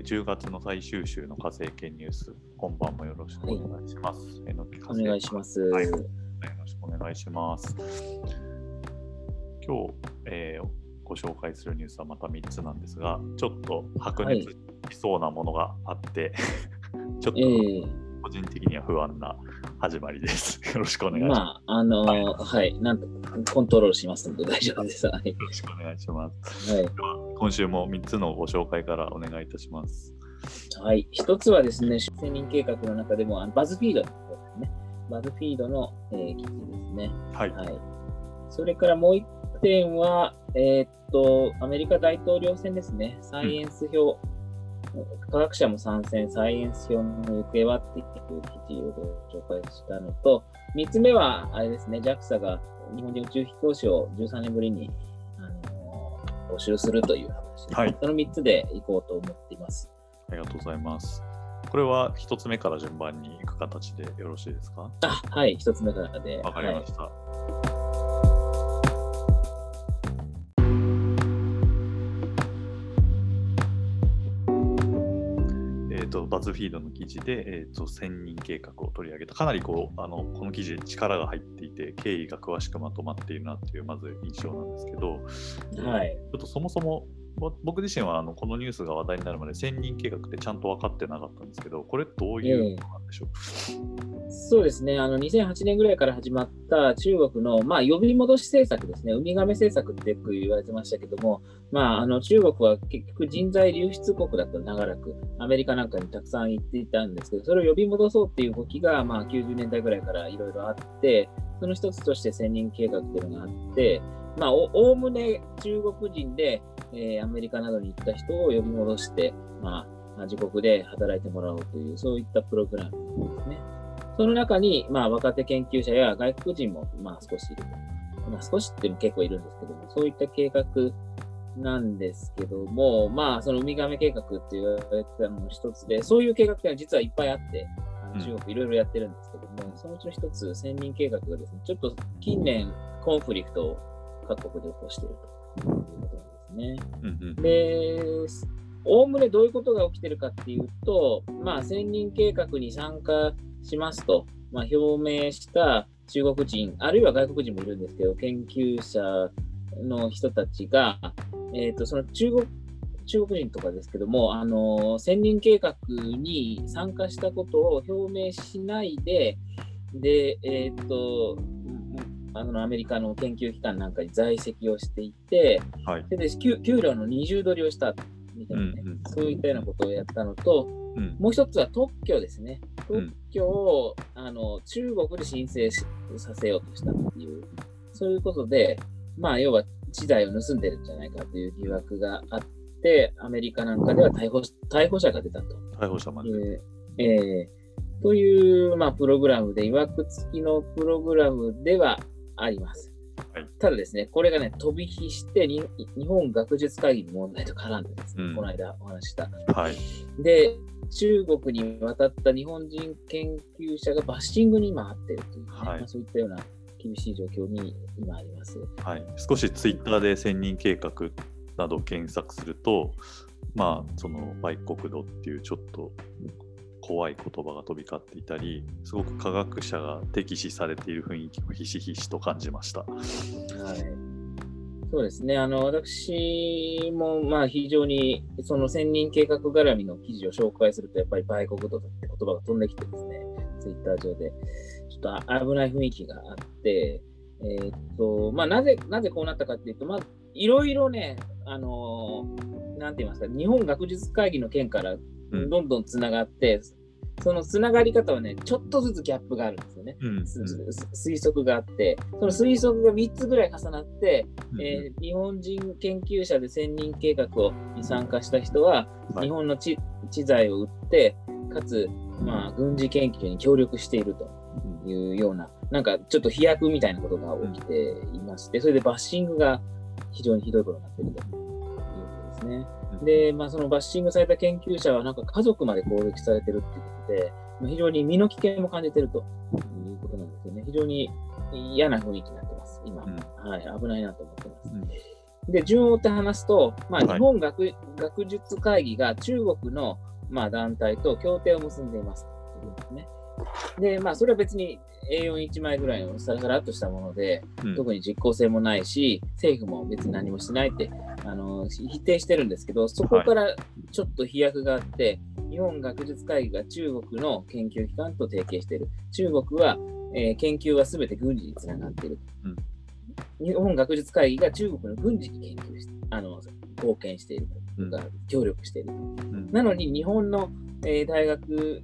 えー10月の最終週の火星研ニュース、今晩もよろしくお願いします。えのき火お星願いします。はいよろしくお願いします。今日、えーご紹介するニュースはまた3つなんですが、ちょっと白熱しそうなものがあって、ちょっええと個人的には不安な始まりです。よろしくお願いします。まあ、あのーはい、なんとコントロールしますので大丈夫です。はい。よろしくお願いします。はい今週も3つのご紹介からお願いいたします。はい、一つはですね、出世人計画の中でも、あのバズフィードの方ですね。バズフィードの、えー記事ですね。はい。はい。それからもう一点は、えーっと、アメリカ大統領選ですね。サイエンス票、科学者も参戦、サイエンス票の行方はっていう記事をご紹介したのと、三つ目は、あれですね、JAXA が日本人宇宙飛行士を13年ぶりに、あのー募集するという話です、はいその三つでいこうと思っています。ありがとうございます。これは1つ目から順番に行く形でよろしいですか？あ、はい、一つ目からで。わかりまはいした。えー、とバズフィードの記事で、えー、と1000人計画を取り上げた、かなりこうあのこの記事、力が入っていて、経緯が詳しくまとまっているなっていう、まず印象なんですけど、はい。ちょっとそもそも、ぼ僕自身はあのこのニュースが話題になるまで1000人計画ってちゃんと分かってなかったんですけど、これどういうことなんでしょう、そうですね、あの2008年ぐらいから始まった中国の、まあ、呼び戻し政策ですね、ウミガメ政策ってよく言われてましたけども、まあ、あの中国は結局人材流出国だった長らく、アメリカなんかにたくさん行っていたんですけど、それを呼び戻そうっていう動きが、まあ、90年代ぐらいからいろいろあって、その一つとして千人計画っていうのがあって、まあ、おおおむね中国人で、えーアメリカなどに行った人を呼び戻して、まあ、自国で働いてもらおうという、そういったプログラムですね。その中に、まあ、若手研究者や外国人も、まあ、少しいると。まあ、少しっても結構いるんですけども、そういった計画なんですけども、まあ、そのウミガメ計画って言われてたのの一つで、そういう計画っていうのは実はいっぱいあって、中国いろいろやってるんですけども、そのうちの一つ、千人計画がですね、ちょっと近年コンフリクトを各国で起こしているということなんですね。で、おおむねどういうことが起きてるかっていうと、まあ、千人計画に参加しますと、まあ、表明した中国人、あるいは外国人もいるんですけど、研究者の人たちが、えっ、と、その中国、中国人とかですけども、あの、千人計画に参加したことを表明しないで、で、えっ、と、うんあのアメリカの研究機関なんかに在籍をしていて、はい。でで給給料の二重取りをしたみたいなね、うんうんそういったようなことをやったのと、うんもう一つは特許ですね。うん特許を、あの中国で申請しさせようとしたっていう、そういうことで、まあ、要は知財を盗んでるんじゃないかという疑惑があって、アメリカなんかでは逮捕逮捕者が出たと。逮捕者まで。えーえーという、まあ、プログラムで、いわくつきのプログラムではあります。はいただですね、これがね、飛び火してに、日本学術会議の問題と絡んでですね、うんこの間お話しした。はい。で、中国に渡った日本人研究者がバッシングに今あっているというね、はいまあ、そういったような厳しい状況に今あります。はい、少しツイッターで千人計画などを検索すると、まあ、その売国度っていうちょっと怖い言葉が飛び交っていたり、すごく科学者が敵視されている雰囲気をひしひしと感じました。はい。そうですね。あの、私も、まあ、非常に、その千人計画絡みの記事を紹介すると、やっぱり売国度って言葉が飛んできてですね、ツイッター上で、ちょっとあ危ない雰囲気があって、えーっと、まあ、なぜ、なぜこうなったかっていうと、まあ、いろいろね、あのなんて言いますか、日本学術会議の件からうんどんどんつながって、そのつながり方はね、ちょっとずつギャップがあるんですよね。うんすす推測があって、その推測が3つぐらい重なって、えー日本人研究者で千人計画をに参加した人は、はい日本の知知財を売って、かつ、まあ、軍事研究に協力しているというような、なんかちょっと飛躍みたいなことが起きていまして、それでバッシングが非常にひどいことになっているということですね。で、まあ、そのバッシングされた研究者は、なんか家族まで攻撃されてるっていうことで、まあ非常に身の危険も感じてるということなんですよね。非常に嫌な雰囲気になってます、今。うんはい、危ないなと思ってます。うんで、順を追って話すと、まあ、日本学はい、学術会議が中国の、まあ、団体と協定を結んでいますというですね。で、まあ、それは別に A41 枚ぐらいのさらさらっとしたもので、うん、特に実効性もないし、政府も別に何もしてないってあの否定してるんですけど、そこからちょっと飛躍があって、はい、日本学術会議が中国の研究機関と提携している。中国は、えー、研究はすべて軍事につながっている。うん。日本学術会議が中国の軍事に研究してあの貢献していると、うん、協力しているなのに日本の、えー、大学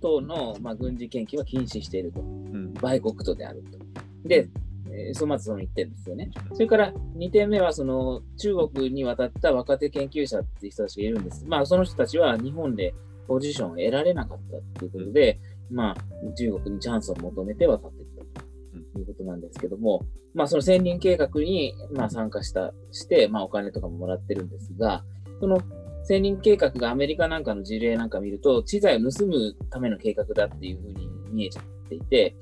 等の、まあ、軍事研究は禁止していると。うん、売国とであると。で、えー、そまずその1点ですよね。それから2点目は、その中国に渡った若手研究者っていう人たちがいるんです。まあ、その人たちは日本でポジションを得られなかったということで、まあ、中国にチャンスを求めて渡ってきたということなんですけども、まあ、その千人計画に、まあ、参加した、して、まあ、お金とかももらってるんですが、その千人計画がアメリカなんかの事例なんか見ると、知財を盗むための計画だっていうふうに見えちゃっていて、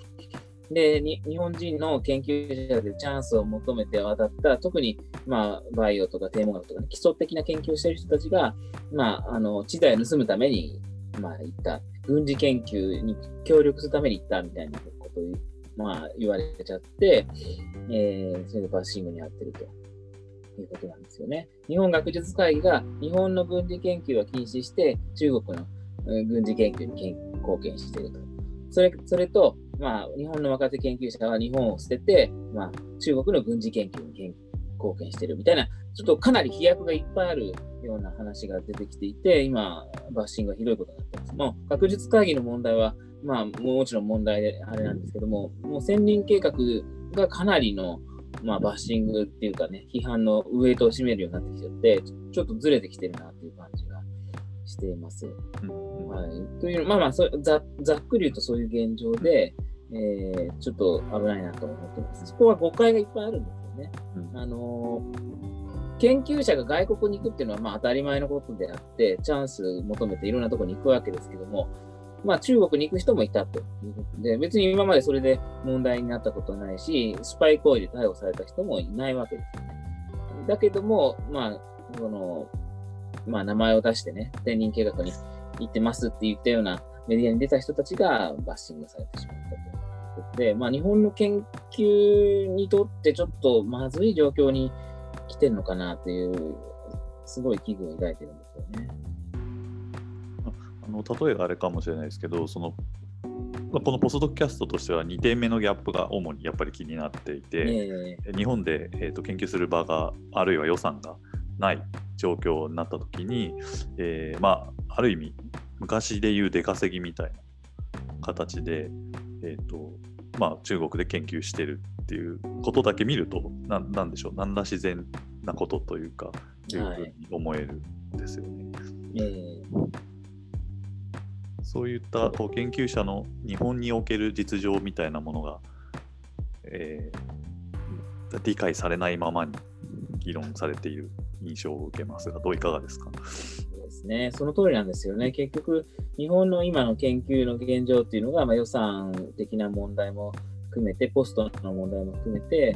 で、日本人の研究者でチャンスを求めて渡った、特に、まあ、バイオとか天文学とか、ね、基礎的な研究をしている人たちが、まあ、あの、知財を盗むために、まあ、行った。軍事研究に協力するために行ったみたいなことを、まあ、言われちゃって、えー、それでバッシングに遭ってると。いうことなんですよね。日本学術会議が日本の軍事研究を禁止して、中国の軍事研究に貢献していると。それそれと、まあ、日本の若手研究者は日本を捨てて、まあ、中国の軍事研究に貢献しているみたいな、ちょっとかなり飛躍がいっぱいあるような話が出てきていて、今、バッシングがひどいことになってます。もう学術会議の問題は、まあ、もちろん問題であれなんですけども、もう千人計画がかなりの、まあ、バッシングっていうかね、批判のウエイトを占めるようになってきちゃって、ちょっとずれてきてるなっていう感じがしています。うんはい、というまあまあそざ、ざっくり言うとそういう現状で、えー、ちょっと危ないなと思ってます。そこは誤解がいっぱいあるんですよね。うん、あのー、研究者が外国に行くっていうのはまあ当たり前のことであって、チャンス求めていろんなところに行くわけですけども、まあ、中国に行く人もいたということで、別に今までそれで問題になったことないし、スパイ行為で逮捕された人もいないわけですよね。だけども、まあ、その、まあ、名前を出してね、天人計画に行ってますって言ったようなメディアに出た人たちがバッシングされてしまったということで、まあ、日本の研究にとってちょっとまずい状況に来てるのかなっていう、すごい危惧を抱いてるんですよね。あの例えがあれかもしれないですけどそのこのポスドキャストとしては2点目のギャップが主にやっぱり気になっていて、日本で、えーと、研究する場があるいは予算がない状況になった時に、えー、まあ、ある意味昔でいう出稼ぎみたいな形で、えーとまあ、中国で研究してるっていうことだけ見ると何でしょう何ら自然なことというかいうふうに思えるんですよね。はいそういったこう研究者の日本における実情みたいなものが、えー、理解されないままに議論されている印象を受けますが、どういかがですか？そうですね、その通りなんですよね。結局、日本の今の研究の現状っていうのが、まあ、予算的な問題も含めて、ポストの問題も含めて、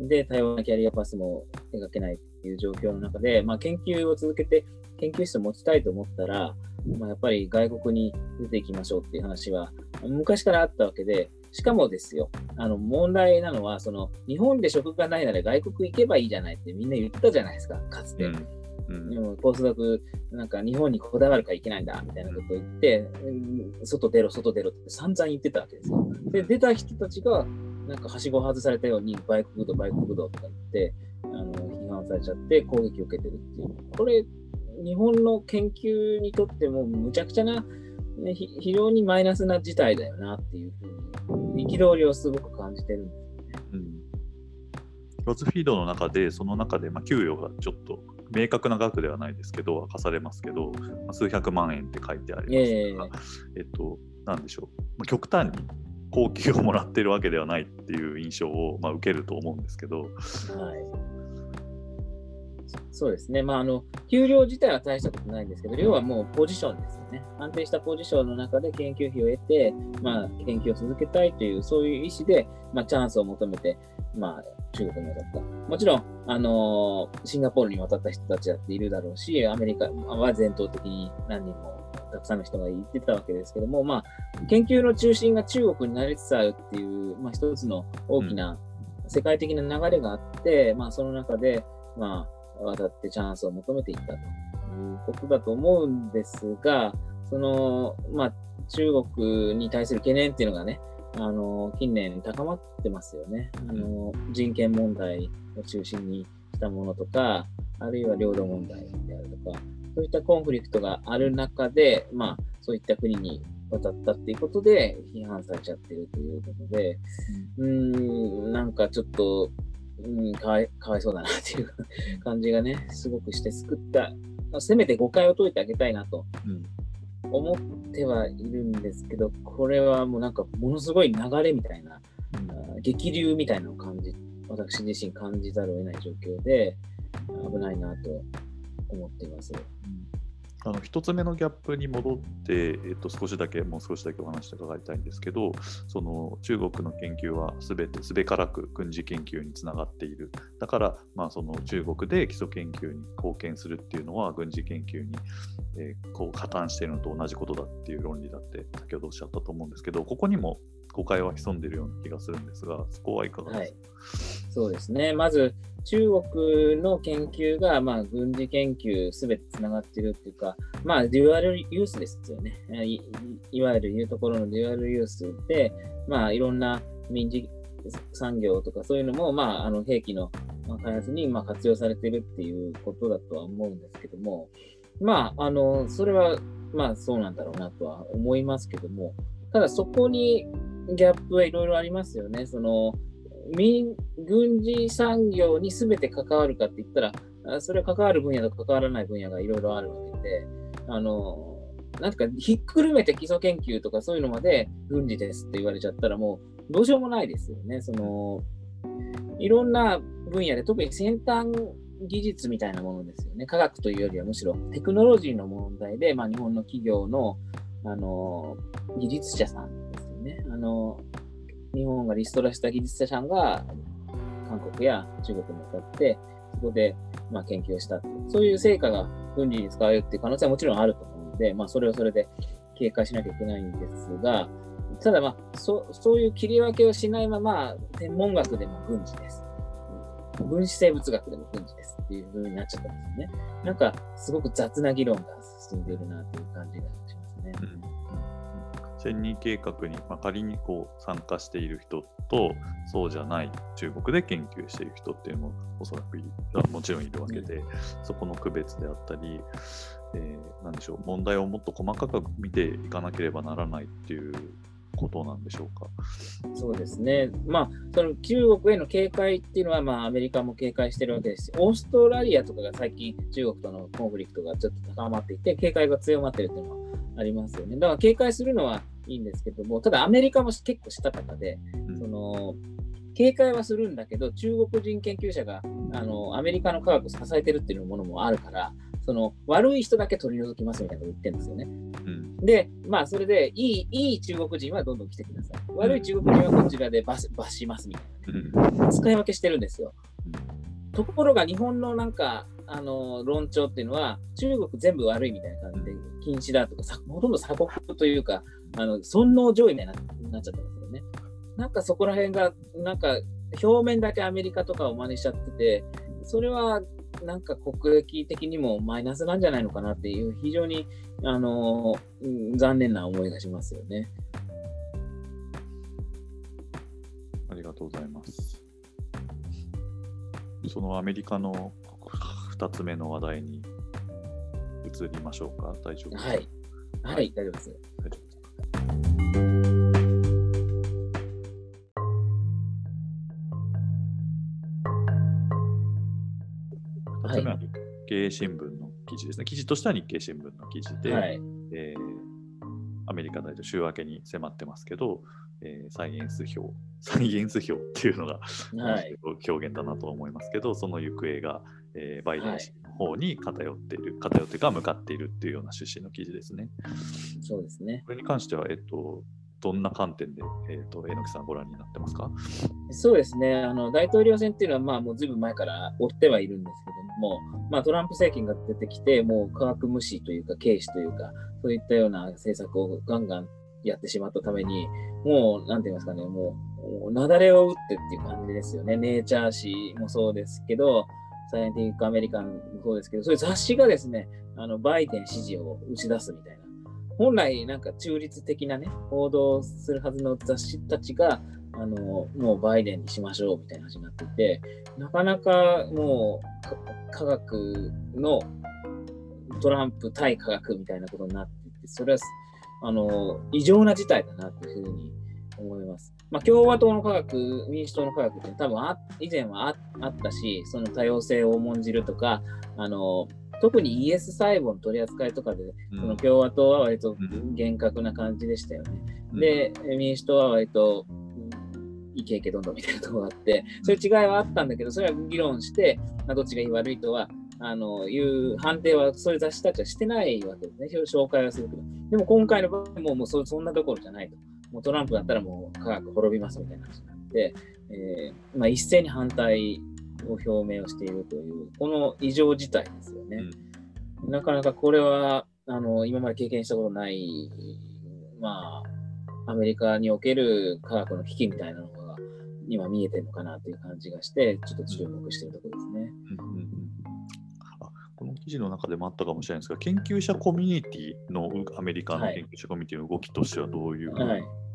で、多様なキャリアパスも描けないっていう状況の中で、まあ、研究を続けて、研究室を持ちたいと思ったら、まあ、やっぱり外国に出ていきましょうっていう話は昔からあったわけで、しかもですよ、あの問題なのは、その日本で職がないなら外国行けばいいじゃないってみんな言ったじゃないですか、かつて。うんうん、でもポスドク、なんか日本にこだわるからいけないんだみたいなことを言って、うん、外出ろ、外出ろって散々言ってたわけですよ。で、出た人たちが、なんかはしご外されたように、売国道、売国道とか言って、あの批判されちゃって攻撃を受けてるっていう。これ、日本の研究にとってもむちゃくちゃな、ね、非常にマイナスな事態だよなっていうふうに、憤りをすごく感じてるんですよね。うん。ロズフィードの中で、その中で、まあ、給与がちょっと明確な額ではないですけど、明かされますけど、まあ、数百万円って書いてありますが、えー、えっと、なんでしょう、まあ、極端に高級をもらってるわけではないっていう印象を、まあ、受けると思うんですけど、はい、そうですね。まあ、あの、給料自体は大したことないんですけど、要はもうポジションですよね。安定したポジションの中で研究費を得て、まあ、研究を続けたいという、そういう意思で、まあ、チャンスを求めて、まあ、中国に渡った。もちろん、あのシンガポールに渡った人たちだっているだろうし、アメリカは全頭的に何人もたくさんの人が言ってたわけですけども、まあ、研究の中心が中国になりつつあるっていう、まあ、一つの大きな世界的な流れがあって、まあ、その中で、まあ、渡ってチャンスを求めていったと。いうことだと思うんですが、その、まあ、中国に対する懸念っていうのがね、あの近年高まってますよね。あの人権問題を中心にしたものとか、あるいは領土問題であるとか、そういったコンフリクトがある中で、まあ、そういった国に渡ったっていうことで批判されちゃってるということで、うん、んなんかちょっと、うん、かわいかわいそうだなっていう 感じがね、すごくして救った、せめて誤解を解いてあげたいなと思ってはいるんですけど、これはもうなんかものすごい流れみたいな、うん、激流みたいなのを感じ、私自身感じざるを得ない状況で、危ないなと思っています。あの1つ目のギャップに戻って、えっと、少しだけ、もう少しだけお話伺いたいんですけど、その中国の研究はすべてすべからく軍事研究につながっている。だから、まあ、その中国で基礎研究に貢献するっていうのは、軍事研究に、えー、こう加担しているのと同じことだっていう論理だって、先ほどおっしゃったと思うんですけど、ここにも誤解は潜んでいるような気がするんですが、そこはいかがですか、はい、そうですね。まず、中国の研究が、まあ、軍事研究すべてつながっているっていうか、まあ、デュアルユースですよねい。いわゆる言うところのデュアルユースで、まあ、いろんな民事産業とかそういうのも、まあ、あの兵器の開発にま活用されているっていうことだとは思うんですけども、まあ、あのそれはまあそうなんだろうなとは思いますけども、ただそこにギャップはいろいろありますよね。その民軍事産業に全て関わるかって言ったら、それは関わる分野と関わらない分野がいろいろあるわけで、あの、なんかひっくるめて基礎研究とかそういうのまで軍事ですって言われちゃったらもうどうしようもないですよね。その、いろんな分野で特に先端技術みたいなものですよね。科学というよりはむしろテクノロジーの問題で、まあ、日本の企業のあの技術者さんですよね。あの、日本がリストラした技術者さんが韓国や中国に渡って、そこで、まあ、研究をしたそういう成果が軍事に使われるっていう可能性はもちろんあると思うので、まあ、それをそれで警戒しなきゃいけないんですが、ただ、まあそ、そういう切り分けをしないまま、天文学でも軍事です。分子生物学でも軍事ですっていう風になっちゃったんですよね。なんか、すごく雑な議論が進んでいるなという感じがしますね。うん千人計画に、まあ、仮にこう参加している人とそうじゃない中国で研究している人っていうのもおそらくもちろんいるわけで、そこの区別であったり、えー、なんでしょう問題をもっと細かく見ていかなければならないっていうことなんでしょうか？そうですね。まあ、その中国への警戒っていうのは、まあ、アメリカも警戒してるわけですし、オーストラリアとかが最近、中国とのコンフリクトがちょっと高まっていて、警戒が強まってるっていうのはありますよね。だから警戒するのはいいんですけども、ただアメリカも結構したたかで、うん、その警戒はするんだけど、中国人研究者があのアメリカの科学を支えてるっていうものもあるから、その悪い人だけ取り除きますみたいなこと言ってるんですよね。うん、で、まあ、それでいい、いい中国人はどんどん来てください。悪い中国人はこちらで罰罰しますみたいな、ね、使い分けしてるんですよ。ところが日本のなんか、あの論調っていうのは、中国全部悪いみたいな感じで、禁止だとか、ほとんど鎖国というか、あの尊王攘夷みたいになっちゃったんですよね。なんかそこら辺が、なんか表面だけアメリカとかを真似しちゃってて、それはなんか国益的にもマイナスなんじゃないのかなっていう、非常に、あの残念な思いがしますよね。ありがとうございます。そのアメリカの2つ目の話題に移りましょうか。大丈夫ですか？はい。はい、大丈夫です。大丈夫経新聞の記事ですね。記事としては日経新聞の記事で、はい、えー、アメリカ大統週明けに迫ってますけど、えー、サイエンス票、サイエンス票っていうのが、はい、表現だなと思いますけど、その行方が、えー、バイデン氏の方に偏っている、はい、偏ってか向かっているっていうような趣旨の記事ですね。そうですね。これに関しては、えっと、どんな観点で、えーと、榎木さんご覧になってますか？そうですねあの、大統領選っていうのは、まあ、もうずいぶん前から追ってはいるんですけども、まあ、トランプ政権が出てきて、もう科学無視というか、軽視というか、そういったような政策をガンガンやってしまったために、もう、なんて言いますかね、もう、雪崩を打ってっていう感じですよね。ネイチャー誌もそうですけど、サイエンティックアメリカンもそうですけど、そういう雑誌がですね、あのバイデン支持を打ち出すみたいな。本来、なんか中立的なね、報道するはずの雑誌たちが、あのもうバイデンにしましょうみたいな話になっていて、なかなかもう科学のトランプ対科学みたいなことになっていて、それはあの異常な事態だなというふうに思います。まあ、共和党の科学、民主党の科学って多分あ以前はあったし、その多様性を重んじるとか、あの特に ES 細胞の取り扱いとかで、うん、その共和党は割と厳格な感じでしたよね。うん、で、民主党は割と、いけいけどんどんみたいなところがあって、そういう違いはあったんだけど、それは議論して、まあ、どっちがいい悪いとは、あのいう判定はそういう雑誌たちはしてないわけですね、紹介はするけど。でも今回の場合ももうそそんなところじゃないと。もうトランプだったらもう科学滅びますみたいな話になって、えーまあ、一斉に反対を表明をしているという、この異常事態ですよね。うん、なかなかこれはあの今まで経験したことない、まあ、アメリカにおける科学の危機みたいなのが今見えてるのかなという感じがして、ちょっと注目しているところですね。うんうんこの記事の中でもあったかもしれないですが、研究者コミュニティのアメリカの研究者コミュニティの動きとしてはどういう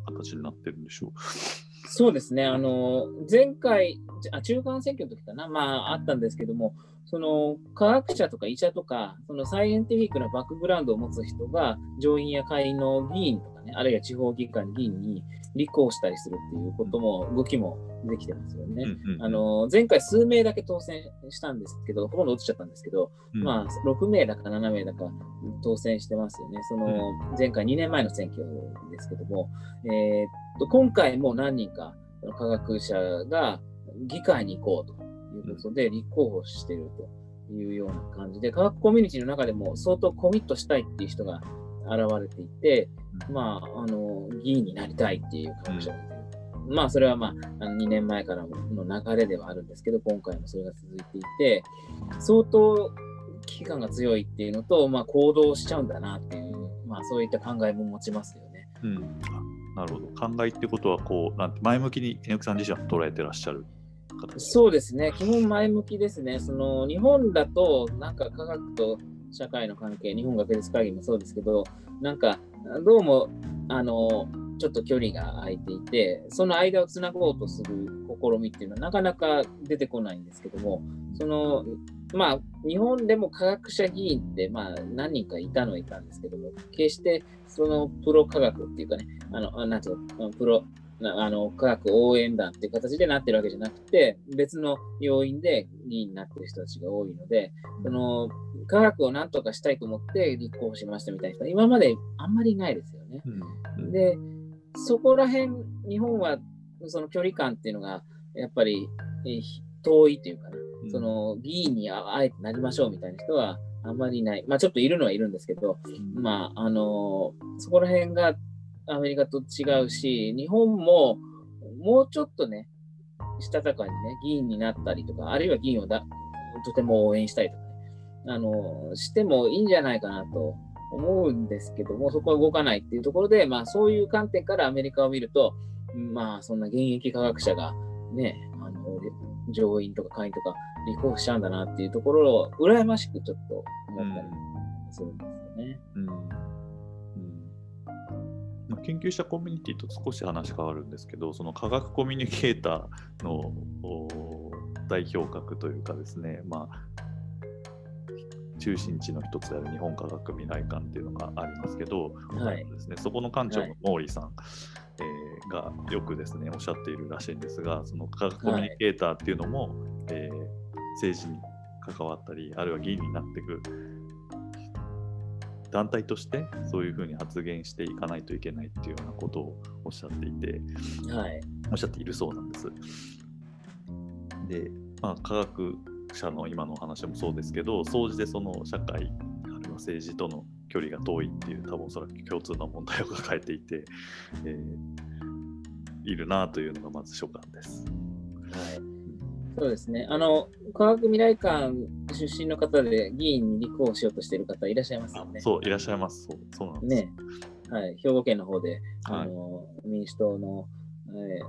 形になってるんでしょう、はいそうですね、あの前回あ、中間選挙の時かな、まあ、あったんですけども、その科学者とか医者とか、そのサイエンティフィックなバックグラウンドを持つ人が、上院や下院の議員とかね、あるいは地方議会議員に立候補したりするっていうことも、動きもできてますよね。うんうん、あの前回数名だけ当選したんですけど、ほとんど落ちちゃったんですけど、うん、まあ6名だか7名だか当選してますよね。その前回2年前の選挙ですけども、えー、っと今回も何人か科学者が議会に行こうということで立候補しているというような感じで、科学コミュニティの中でも相当コミットしたいっていう人が現れていて、まあ、あの議員になりたいっていう科学者がまあ、それはまあ、あの2年前からの流れではあるんですけど、今回もそれが続いていて、相当危機感が強いっていうのと、まあ、行動しちゃうんだなっていう、まあ、そういった考えも持ちますよね。うん、なるほど。考えってことは、こう、なんて前向きに猪木さん自身は捉えてらっしゃるそうですね、基本前向きですね。その日本だと、なんか科学と社会の関係、日本学術会議もそうですけど、なんかどうもあのちょっと距離が空いていて、その間をつなごうとする試みっていうのはなかなか出てこないんですけども、そのまあ、日本でも科学者議員って、まあ、何人かいたのはいたんですけども、決してそのプロ科学っていうかね、あのなんていうのプロあの科学応援団っていう形でなってるわけじゃなくて、別の要因で議員になってる人たちが多いので、その科学をなんとかしたいと思って立候補しましたみたいな人は今まであんまりいないですよね。うん、で、そこら辺、日本はその距離感っていうのがやっぱり遠いというかね、うん、その議員にあえてなりましょうみたいな人はあんまりいない。まあちょっといるのはいるんですけど、うん、まああのそこら辺がアメリカと違うし、日本ももうちょっとね、したたかにね、議員になったりとか、あるいは議員をだとても応援したりとかね、あの、してもいいんじゃないかなと思うんですけども、そこは動かないっていうところで、まあそういう観点からアメリカを見ると、まあそんな現役科学者がね、あの、上院とか下院とか立候補しちゃうんだなっていうところを羨ましくちょっと思ったりするんですよね。うん研究者コミュニティと少し話変わるんですけど、その科学コミュニケーターの代表格というかですね、まあ、中心地の一つである日本科学未来館っていうのがありますけど、はい、ですね、そこの館長の毛利さん、はい、えー、がよくですねおっしゃっているらしいんですが、その科学コミュニケーターっていうのも、はい、えー、政治に関わったり、あるいは議員になっていく団体としてそういうふうに発言していかないといけないっていうようなことをおっしゃっていて、はい、おっしゃっているそうなんです。で、まあ、科学者の今のお話もそうですけど、総じてその社会、あるいは政治との距離が遠いっていう多分おそらく共通の問題を抱えていて、えー、いるなというのがまず所感です。はいそうですね。あの、科学未来館出身の方で議員に立候補しようとしている方いらっしゃいますよね。そう、いらっしゃいます。そうそうなんです。ね。はい。兵庫県の方で、あの、はい、民主党の、え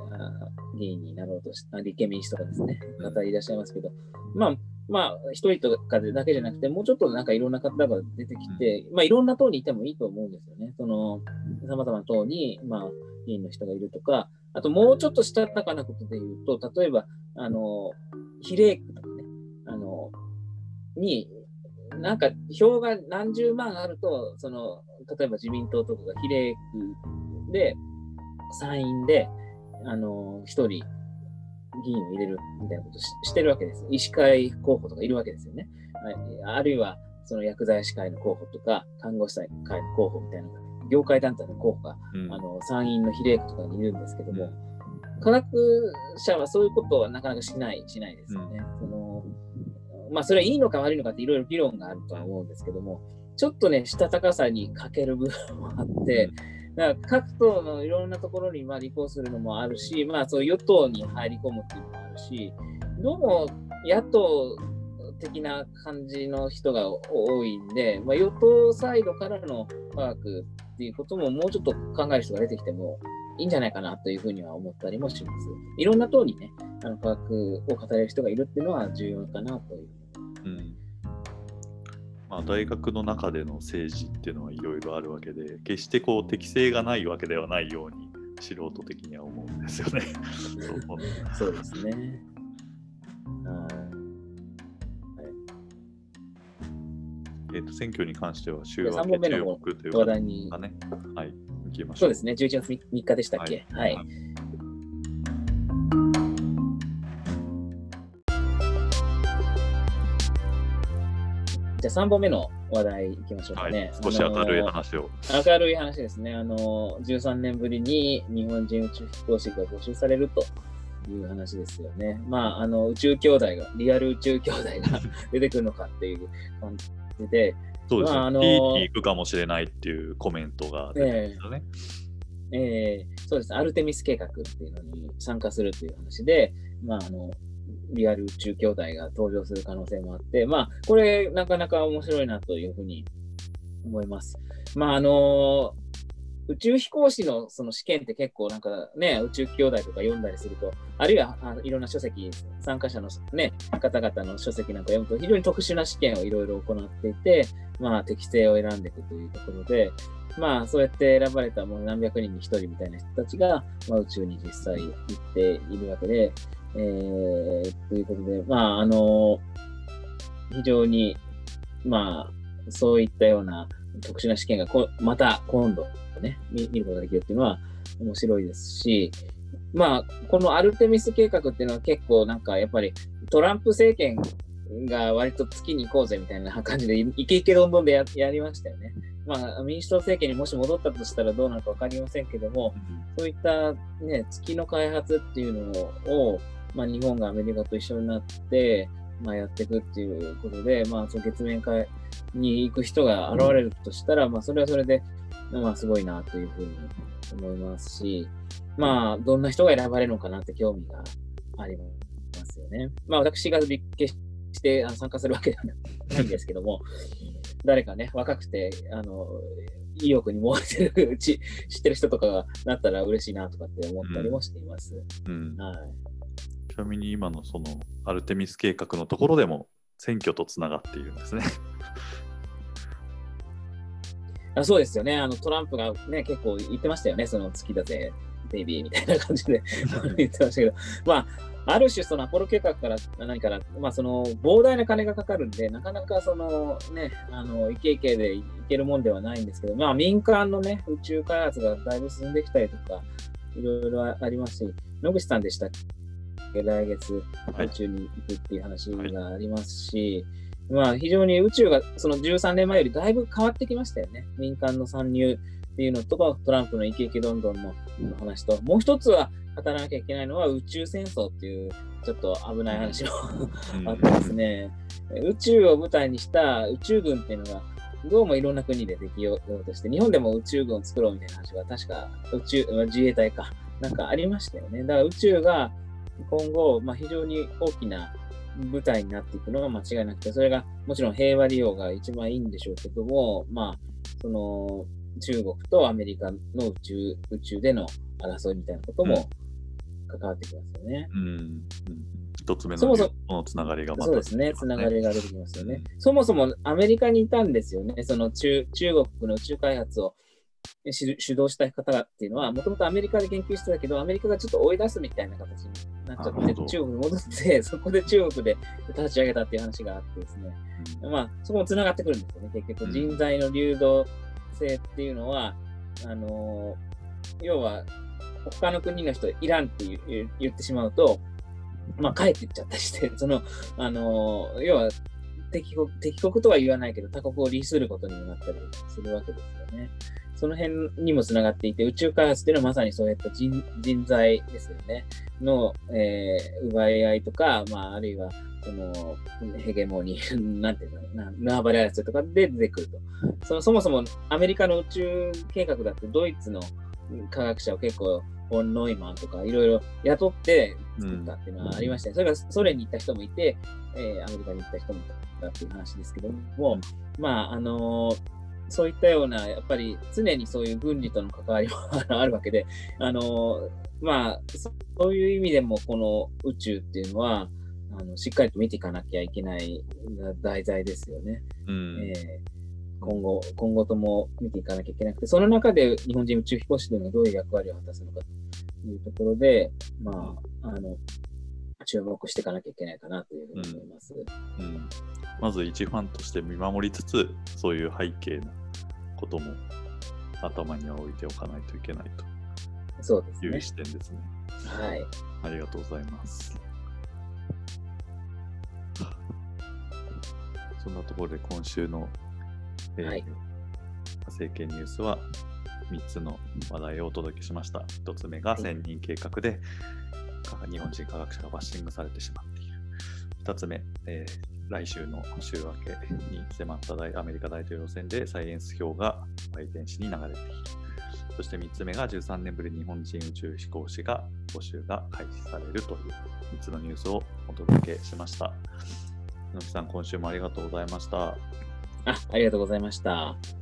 ー、議員になろうとし立憲民主党ですね、方いらっしゃいますけど、まあ、まあ、一人とかでだけじゃなくて、もうちょっとなんかいろんな方が出てきて、まあ、いろんな党にいてもいいと思うんですよね。その、さまざまな党に、まあ、議員の人がいるとか、あともうちょっとしたたかなことで言うと、例えば、あの、比例区とかね、あの、に、なんか票が何十万あると、その、例えば自民党とかが比例区で、参院で、あの、一人、議員を入れるみたいなことししてるわけです。医師会候補とかいるわけですよね。あるいは、その薬剤師会の候補とか、看護師会の候補みたいな、業界団体の候補が、うん、あの参院の比例区とかにいるんですけども、科学者はそういうことはなかなかしない、しないですよね。うん、そのまあ、それはいいのか悪いのかっていろいろ議論があるとは思うんですけども、ちょっとね、したたかさに欠ける部分もあって、だから各党のいろんなところにまあ立候補するのもあるし、まあ、そう与党に入り込むっていうのもあるし、どうも野党的な感じの人が多いんで、まあ、与党サイドからの科学っていうことももうちょっと考える人が出てきてもいいんじゃないかなというふうには思ったりもします。いろんな党にね、あの科学を語れる人がいるっていうのは重要かなという。うんまあ、大学の中での政治っていうのはいろいろあるわけで、決してこう適性がないわけではないように素人的には思うんですよね。そうですね。えーと、選挙に関しては週明け注目という話題に、ね、はい、行きましょう。そうですね、11月3日でしたっけ？はい、はいじゃあ3本目の話題いきましょうかね。はい、少し明るい話を、明るい話ですね。あの、13年ぶりに日本人宇宙飛行士が募集されるという話ですよね。まあ、あの、宇宙兄弟が、リアル宇宙兄弟が 出てくるのかっていう感じで、そうですね。まあ、あのー、行くかもしれないっていうコメントが出てましたね。えー、えー、そうです。アルテミス計画っていうのに参加するという話で、まあ、あの、リアル宇宙兄弟が登場する可能性もあって、まあ、これ、なかなか面白いなというふうに思います。まあ、あの宇宙飛行士のその試験って結構なんかね、宇宙兄弟とか読んだりすると、あるいはあのいろんな書籍、参加者のね、方々の書籍なんか読むと、非常に特殊な試験をいろいろ行っていて、まあ適性を選んでいくというところで、まあそうやって選ばれたもう何百人に一人みたいな人たちが、まあ、宇宙に実際行っているわけで、えー、ということで、まああの、非常に、まあそういったような特殊な試験がこまた今度ね見、ることができるっていうのは面白いですし、まあ、このアルテミス計画っていうのは結構なんかやっぱりトランプ政権が割と月に行こうぜみたいな感じでイケイケどんどんでややりましたよね。まあ、民主党政権にもし戻ったとしたらどうなるか分かりませんけども、そういった、ね、月の開発っていうのを、まあ、日本がアメリカと一緒になって、まあ、やっていくっていうことで、まあ、その月面会に行く人が現れるとしたら、まあ、それはそれで、まあ、すごいなというふうに思いますし、まあ、どんな人が選ばれるのかなって興味がありますよね。まあ、私が立決して参加するわけではないんですけども、誰かね、若くて、あの、意欲に燃えてるうち、知ってる人とかがなったら嬉しいなとかって思ったりもしています。うん、はいちなみに今のそのアルテミス計画のところでも選挙とつながっているんですね。あそうですよね。あのトランプがね、結構言ってましたよね。その月だぜ、ベイビーみたいな感じで言ってましたけど、まあ、ある種、そのアポロ計画から何から、まあ、その膨大な金がかかるんで、なかなかそのね、あのイケイケでいけるもんではないんですけど、まあ、民間のね、宇宙開発がだいぶ進んできたりとか、いろいろありますし、野口さんでしたっけ？来月、宇宙に行くっていう話がありますし、はい、まあ、非常に宇宙がその13年前よりだいぶ変わってきましたよね。民間の参入っていうのとか、トランプのイケイケどんどんの話と、もう一つは、語らなきゃいけないのは宇宙戦争っていうちょっと危ない話もあってですね、宇宙を舞台にした宇宙軍っていうのがどうもいろんな国でできようとして、日本でも宇宙軍を作ろうみたいな話が確か宇宙、自衛隊か、なんかありましたよね。だから宇宙が今後、まあ、非常に大きな舞台になっていくのが間違いなくて、それがもちろん平和利用が一番いいんでしょうけども、まあ、その中国とアメリカの宇宙宇宙での争いみたいなことも関わってきますよね。うん、うん一つ目のそもそのつながりがまた、そうですね、つながりが出てきますよね。そもそもアメリカにいたんですよね、その中中国の宇宙開発を主導した方っていうのは、もともとアメリカで研究してたけど、アメリカがちょっと追い出すみたいな形になっちゃって、中国に戻って、そこで中国で立ち上げたっていう話があってですね、うん、まあ、そこもつながってくるんですよね、結局、人材の流動性っていうのは、あのー、要は、他の国の人、イランって言ってしまうと、まあ、帰っていっちゃったりして、その、あの、要は敵国、敵国とは言わないけど、他国を利することにもなったりするわけですよね。その辺にもつながっていて、宇宙開発っていうのはまさにそういった人人材ですよね。の、えー、奪い合いとか、まあ、あるいは、その、ヘゲモニー、なんていうのな、縄張り争いとかで出てくると。そのそもそもアメリカの宇宙計画だってドイツの科学者を結構フォン・ノイマンとかいろいろ雇って作ったっていうのはありましたね。うん、それからソ連に行った人もいて、えー、アメリカに行った人もいたっていう話ですけども、まあ、あのー、そういったような、やっぱり常にそういう軍事との関わりもあるわけで、あのー、まあ、そういう意味でもこの宇宙っていうのは、あのしっかりと見ていかなきゃいけない題材ですよね。うん、えー今後、今後とも見ていかなきゃいけなくて、その中で日本人宇宙飛行士というのはどういう役割を果たすのかというところで、まあ、あの、注目していかなきゃいけないかなというふうに思います。うん、うん、まず一ファンとして見守りつつ、そういう背景のことも頭には置いておかないといけないとそうです、いう視点ですね。はい。ありがとうございます。そんなところで今週のえー、はい、政権ニュースは3つの話題をお届けしました。1つ目が1000人計画で、はい、日本人科学者がバッシングされてしまっている。2つ目、えー、来週の週明けに迫った大アメリカ大統領選でサイエンス票がバイデン氏に流れている。そして3つ目が13年ぶり日本人宇宙飛行士が募集が開始されるという3つのニュースをお届けしました。野木さん、今週もありがとうございました。あありがとうございました。